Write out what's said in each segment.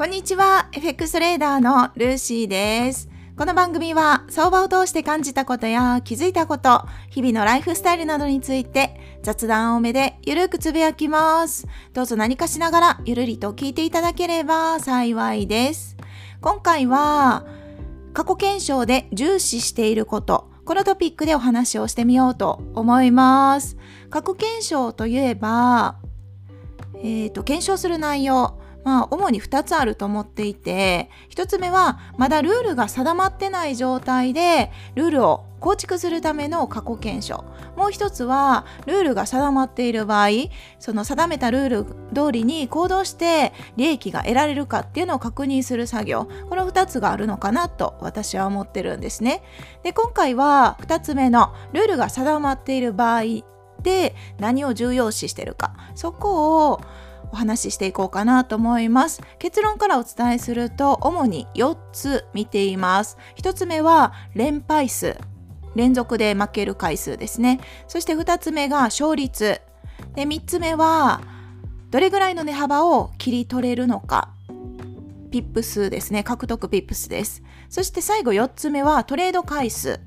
こんにちは、FX レーダーのルーシーです。この番組は相場を通して感じたことや気づいたこと、日々のライフスタイルなどについて雑談多めでゆるくつぶやきます。どうぞ何かしながらゆるりと聞いていただければ幸いです。今回は過去検証で重視していること、このトピックでお話をしてみようと思います。過去検証といえば、えっ、ー、と、検証する内容、まあ、主に2つあると思っていて1つ目はまだルールが定まってない状態でルールを構築するための過去検証。もう一つはルールが定まっている場合その定めたルール通りに行動して利益が得られるかっていうのを確認する作業。この2つがあるのかなと私は思ってるんですね。で今回は2つ目のルールが定まっている場合で何を重要視してるか。そこをお話ししていこうかなと思います。結論からお伝えすると主に4つ見ています。1つ目は連敗数。連続で負ける回数ですね。そして2つ目が勝率。で3つ目はどれぐらいの値幅を切り取れるのか。ピップスですね。獲得ピップスです。そして最後4つ目はトレード回数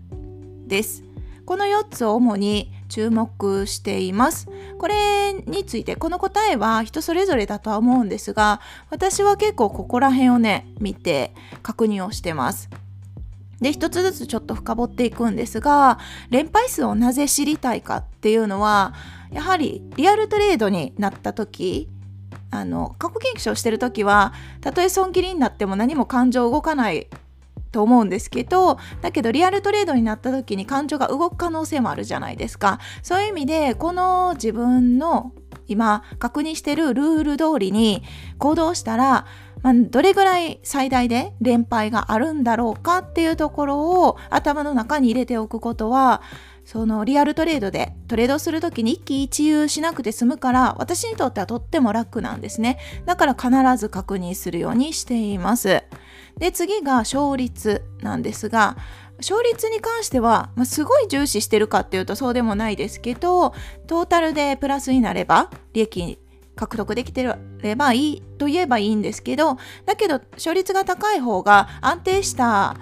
です。この4つを主に注目しています。これについてこの答えは人それぞれだとは思うんですが私は結構ここら辺をね見て確認をしてます。で一つずつちょっと深掘っていくんですが連敗数をなぜ知りたいかっていうのはやはりリアルトレードになった時あの過去研究をしてる時はたとえ損切りになっても何も感情動かないと思うんですけどだけどリアルトレードになった時に感情が動く可能性もあるじゃないですか。そういう意味でこの自分の今確認してるルール通りに行動したら、まあ、どれぐらい最大で連敗があるんだろうかっていうところを頭の中に入れておくことはそのリアルトレードでトレードする時に一喜一憂しなくて済むから私にとってはとっても楽なんですね。だから必ず確認するようにしています。で次が勝率なんですが勝率に関しては、まあ、すごい重視してるかっていうとそうでもないですけどトータルでプラスになれば利益獲得できてればいいと言えばいいんですけどだけど勝率が高い方が安定した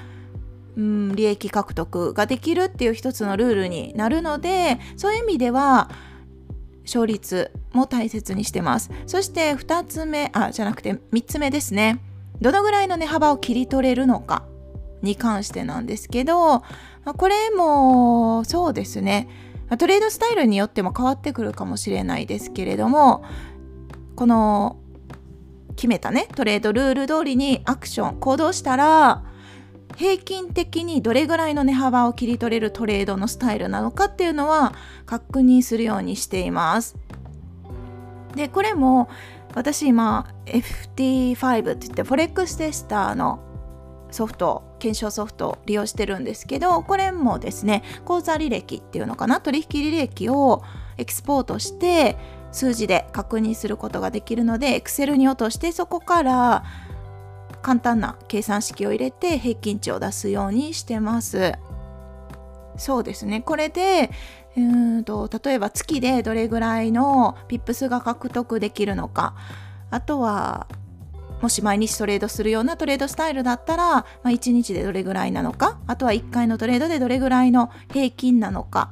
うん、利益獲得ができるっていう一つのルールになるのでそういう意味では勝率も大切にしてます。そして2つ目あじゃなくて3つ目ですね。どのぐらいの値幅を切り取れるのかに関してなんですけどこれもそうですね。トレードスタイルによっても変わってくるかもしれないですけれどもこの決めたねトレードルール通りにアクション行動したら平均的にどれぐらいの値幅を切り取れるトレードのスタイルなのかっていうのは確認するようにしています。でこれも私今 FT5 って言ってフォレックステスターのソフト検証ソフトを利用してるんですけどこれもですね口座履歴っていうのかな取引履歴をエキスポートして数字で確認することができるので Excel に落としてそこから簡単な計算式を入れて平均値を出すようにしてます。そうですね。これでうんと例えば月でどれぐらいのピップスが獲得できるのか。あとはもし毎日トレードするようなトレードスタイルだったら、まあ、1日でどれぐらいなのか。あとは1回のトレードでどれぐらいの平均なのか。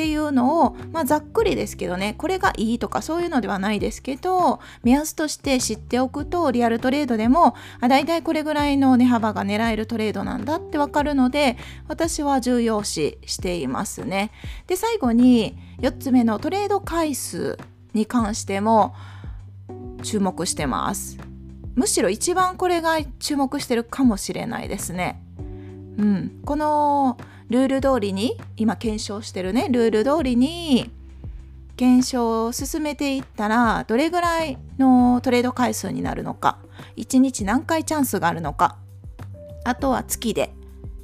っていうのを、まあ、ざっくりですけどねこれがいいとかそういうのではないですけど目安として知っておくとリアルトレードでもあだいたいこれぐらいの値幅が狙えるトレードなんだってわかるので私は重要視していますね。で最後に4つ目のトレード回数に関しても注目してます。むしろ一番これが注目してるかもしれないですね。うん、このルール通りに今検証してるね。ルール通りに検証を進めていったらどれぐらいのトレード回数になるのか。1日何回チャンスがあるのか。あとは月で。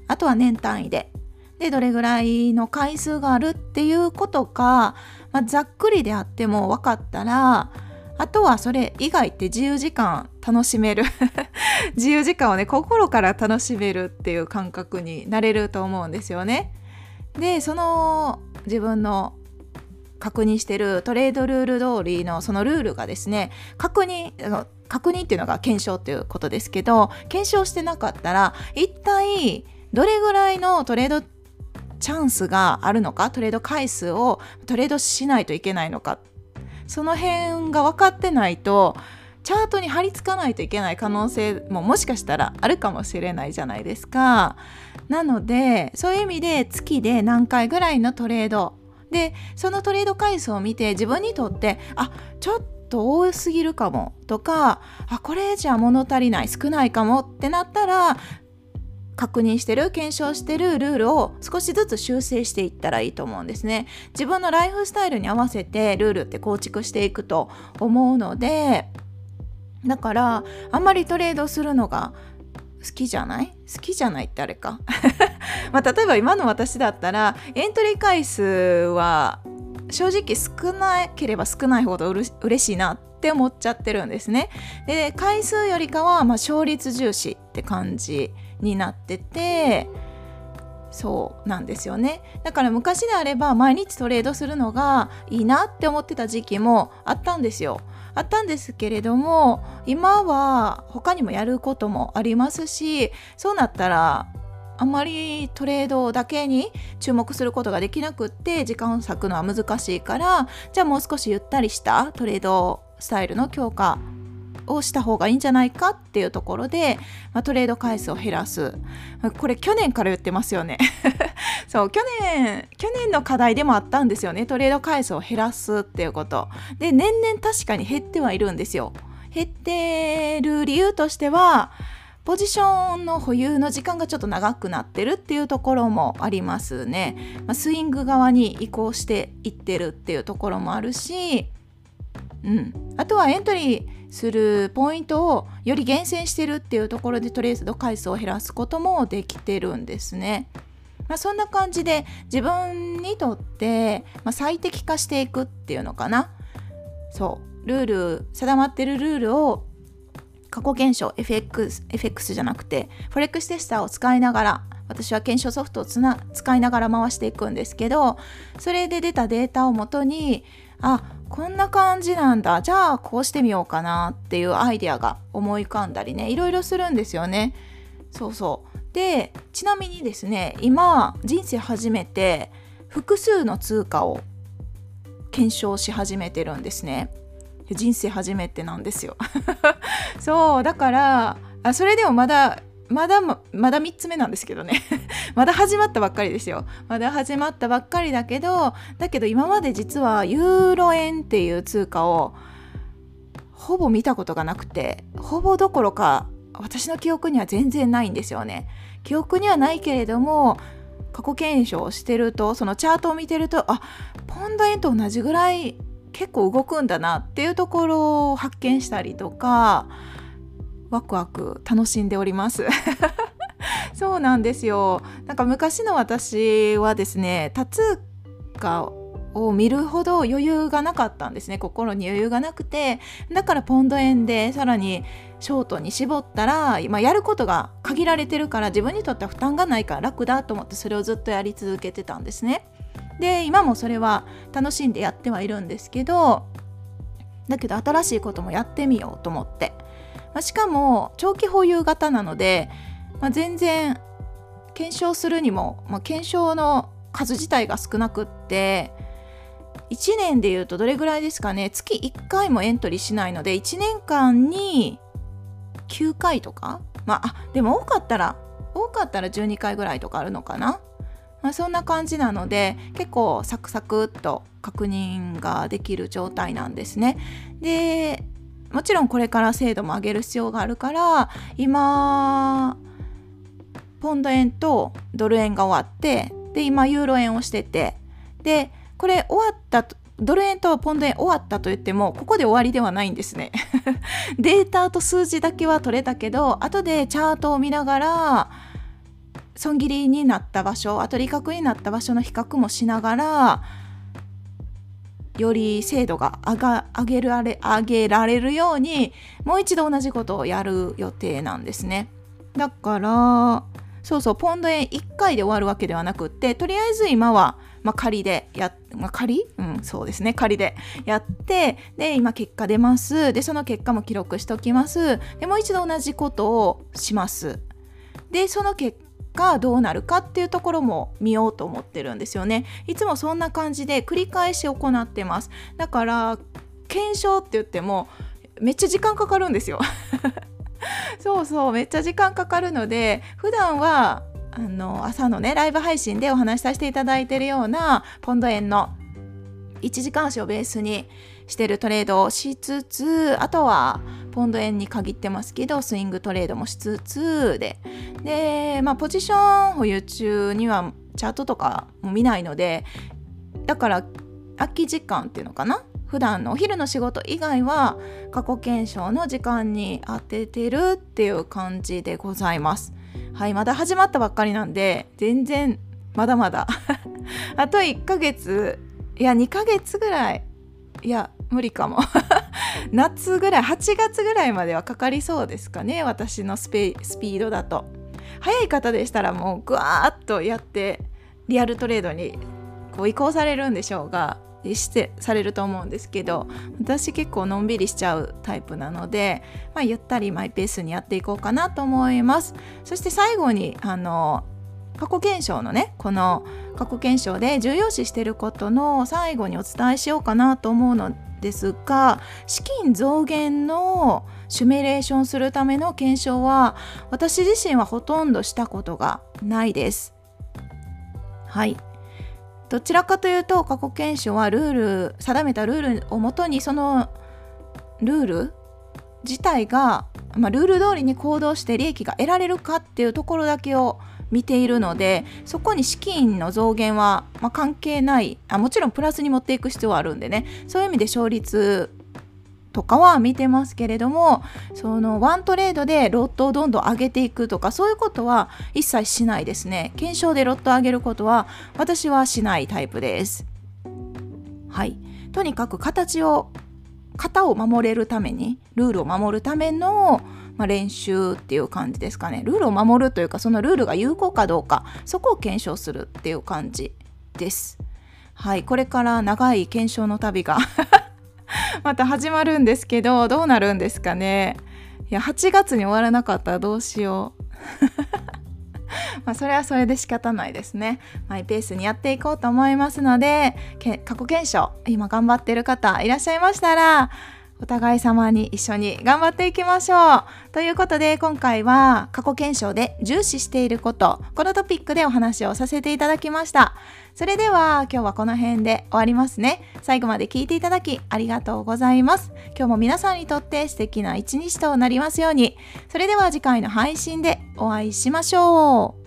あとは年単位で。でどれぐらいの回数があるっていうことが、まあ、ざっくりであっても分かったらあとはそれ以外って自由時間楽しめる 自由時間をね心から楽しめるっていう感覚になれると思うんですよね。でその自分の確認してるトレードルール通りのそのルールがですね確認確認っていうのが検証っていうことですけど検証してなかったら一体どれぐらいのトレードチャンスがあるのかトレード回数をトレードしないといけないのかその辺が分かってないとチャートに貼り付かないといけない可能性ももしかしたらあるかもしれないじゃないですか。なのでそういう意味で月で何回ぐらいのトレードでそのトレード回数を見て自分にとってあちょっと多すぎるかもとかあこれじゃ物足りない少ないかもってなったら確認してる検証してるルールを少しずつ修正していったらいいと思うんですね。自分のライフスタイルに合わせてルールって構築していくと思うのでだからあんまりトレードするのが好きじゃない？好きじゃないってあれか。まあ例えば今の私だったらエントリー回数は正直少なければ少ないほどうれ嬉しいなって思っちゃってるんですね。で回数よりかはまあ勝率重視って感じになっててそうなんですよね。だから昔であれば毎日トレードするのがいいなって思ってた時期もあったんですよ。あったんですけれども今は他にもやることもありますしそうなったらあんまりトレードだけに注目することができなくって時間を割くのは難しいからじゃあもう少しゆったりしたトレードスタイルの強化をした方がいいんじゃないかっていうところで、まあ、トレード回数を減らす。これ去年から言ってますよね。そう去年去年の課題でもあったんですよね。トレード回数を減らすっていうこと。で年々確かに減ってはいるんですよ。減ってる理由としてはポジションの保有の時間がちょっと長くなってるっていうところもありますね、まあ、スイング側に移行していってるっていうところもあるしうん、あとはエントリーするポイントをより厳選してるっていうところでトレード回数を減らすこともできてるんですね。まあ、そんな感じで自分にとって、まあ、最適化していくっていうのかなそうルール定まってるルールを過去検証 FX, FX じゃなくてフォレックステスターを使いながら私は検証ソフトをつな使いながら回していくんですけどそれで出たデータをもとにあこんな感じなんだじゃあこうしてみようかなっていうアイデアが思い浮かんだりねいろいろするんですよね。そうそうでちなみにですね今人生初めて複数の通貨を検証し始めてるんですね。人生初めてなんですよ。そうだからあそれでもまだまだまだ3つ目なんですけどね。まだ始まったばっかりですよ。まだ始まったばっかりだけどだけど今まで実はユーロ円っていう通貨をほぼ見たことがなくてほぼどころか私の記憶には全然ないんですよね。記憶にはないけれども過去検証をしてるとそのチャートを見てるとあポンド円と同じぐらい結構動くんだなっていうところを発見したりとかワクワク楽しんでおります。そうなんですよ。なんか昔の私はですねタツーカを見るほど余裕がなかったんですね。心に余裕がなくて。だからポンド円でさらにショートに絞ったら今やることが限られてるから自分にとっては負担がないから楽だと思ってそれをずっとやり続けてたんですね。で今もそれは楽しんでやってはいるんですけどだけど新しいこともやってみようと思って。まあ、しかも長期保有型なので、まあ、全然検証するにも、まあ、検証の数自体が少なくって1年でいうとどれぐらいですかね月1回もエントリーしないので1年間に9回とかまあでも多かったら多かったら12回ぐらいとかあるのかな、まあ、そんな感じなので結構サクサクっと確認ができる状態なんですね。でもちろんこれから精度も上げる必要があるから今ポンド円とドル円が終わってで今ユーロ円をしててでこれ終わったドル円とポンド円終わったと言ってもここで終わりではないんですね。データと数字だけは取れたけど後でチャートを見ながら損切りになった場所あと利確になった場所の比較もしながらより精度が上が上げられ上げられるようにもう一度同じことをやる予定なんですね。だからそうそうポンド円1回で終わるわけではなくってとりあえず今はまあ、仮でや、まあ、うんそうですね。仮でやってで今結果出ます。でその結果も記録しておきます。でもう一度同じことをします。でその結果どうなるかっていうところも見ようと思ってるんですよね。いつもそんな感じで繰り返し行ってます。だから検証って言ってもめっちゃ時間かかるんですよ。そうそうめっちゃ時間かかるので普段はあの朝のねライブ配信でお話しさせていただいているようなポンド円の1時間足をベースにしてるトレードをしつつあとはポンド円に限ってますけどスイングトレードもしつつで。でまあポジション保有中にはチャートとかも見ないのでだから空き時間っていうのかな？普段のお昼の仕事以外は過去検証の時間に当ててるっていう感じでございます。はいまだ始まったばっかりなんで全然まだまだ。あと1ヶ月いや2ヶ月ぐらい。いや無理かも。夏ぐらい8月ぐらいまではかかりそうですかね私のスピードだと。早い方でしたらもうグワーッとやってリアルトレードにこう移行されるんでしょうがしてされると思うんですけど私結構のんびりしちゃうタイプなので、まあ、ゆったりマイペースにやっていこうかなと思います。そして最後にあの過去検証のねこの過去検証で重要視してることの最後にお伝えしようかなと思うのですが資金増減のシミュレーションするための検証は私自身はほとんどしたことがないです。はいどちらかというと過去検証はルール定めたルールをもとにそのルール自体が、まあ、ルール通りに行動して利益が得られるかっていうところだけを見ているのでそこに資金の増減は、まあ、関係ないあもちろんプラスに持っていく必要はあるんでね。そういう意味で勝率とかは見てますけれどもそのワントレードでロットをどんどん上げていくとかそういうことは一切しないですね。検証でロットを上げることは私はしないタイプです。はい。とにかく形を型を守れるためにルールを守るためのまあ、練習っていう感じですかね。ルールを守るというかそのルールが有効かどうかそこを検証するっていう感じです。はいこれから長い検証の旅が また始まるんですけどどうなるんですかね。いや8月に終わらなかったらどうしよう。まあそれはそれで仕方ないですね。マイペースにやっていこうと思いますので過去検証今頑張ってる方いらっしゃいましたらお互い様に一緒に頑張っていきましょう。ということで今回は過去検証で重視していることこのトピックでお話をさせていただきました。それでは今日はこの辺で終わりますね。最後まで聞いていただきありがとうございます。今日も皆さんにとって素敵な一日となりますように。それでは次回の配信でお会いしましょう。